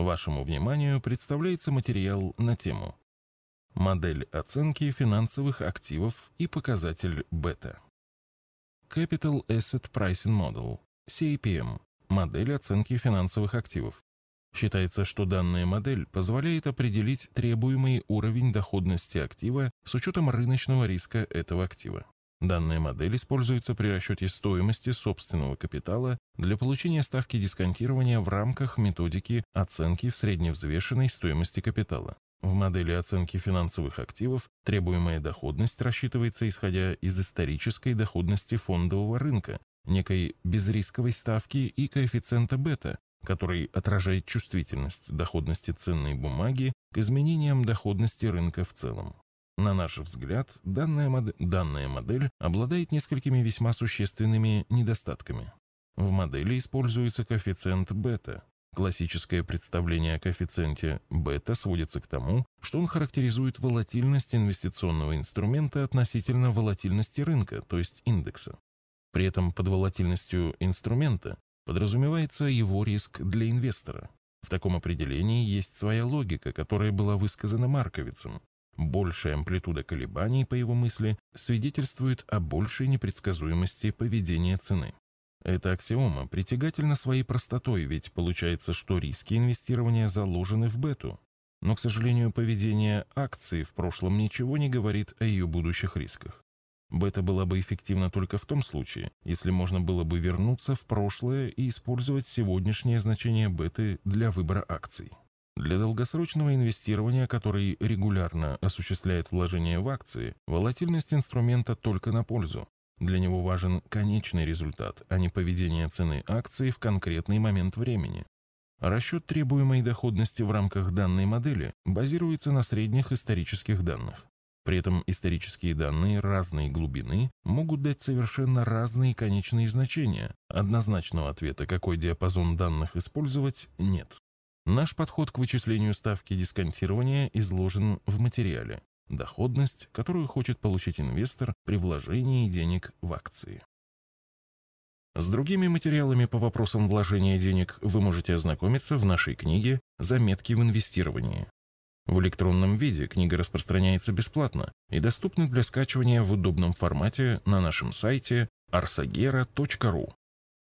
Вашему вниманию представляется материал на тему «Модель оценки финансовых активов и показатель бета». Capital Asset Pricing Model, CAPM, модель оценки финансовых активов. Считается, что данная модель позволяет определить требуемый уровень доходности актива с учетом рыночного риска этого актива. Данная модель используется при расчете стоимости собственного капитала для получения ставки дисконтирования в рамках методики оценки в средневзвешенной стоимости капитала. В модели оценки финансовых активов требуемая доходность рассчитывается исходя из исторической доходности фондового рынка, некой безрисковой ставки и коэффициента бета, который отражает чувствительность доходности ценной бумаги к изменениям доходности рынка в целом. На наш взгляд, данная, мод... данная модель обладает несколькими весьма существенными недостатками. В модели используется коэффициент бета. Классическое представление о коэффициенте бета сводится к тому, что он характеризует волатильность инвестиционного инструмента относительно волатильности рынка, то есть индекса. При этом под волатильностью инструмента подразумевается его риск для инвестора. В таком определении есть своя логика, которая была высказана Марковицем, Большая амплитуда колебаний, по его мысли, свидетельствует о большей непредсказуемости поведения цены. Эта аксиома притягательна своей простотой, ведь получается, что риски инвестирования заложены в бету. Но, к сожалению, поведение акции в прошлом ничего не говорит о ее будущих рисках. Бета была бы эффективна только в том случае, если можно было бы вернуться в прошлое и использовать сегодняшнее значение беты для выбора акций. Для долгосрочного инвестирования, который регулярно осуществляет вложения в акции, волатильность инструмента только на пользу. Для него важен конечный результат, а не поведение цены акции в конкретный момент времени. Расчет требуемой доходности в рамках данной модели базируется на средних исторических данных. При этом исторические данные разной глубины могут дать совершенно разные конечные значения. Однозначного ответа, какой диапазон данных использовать, нет. Наш подход к вычислению ставки дисконтирования изложен в материале «Доходность, которую хочет получить инвестор при вложении денег в акции». С другими материалами по вопросам вложения денег вы можете ознакомиться в нашей книге «Заметки в инвестировании». В электронном виде книга распространяется бесплатно и доступна для скачивания в удобном формате на нашем сайте arsagera.ru.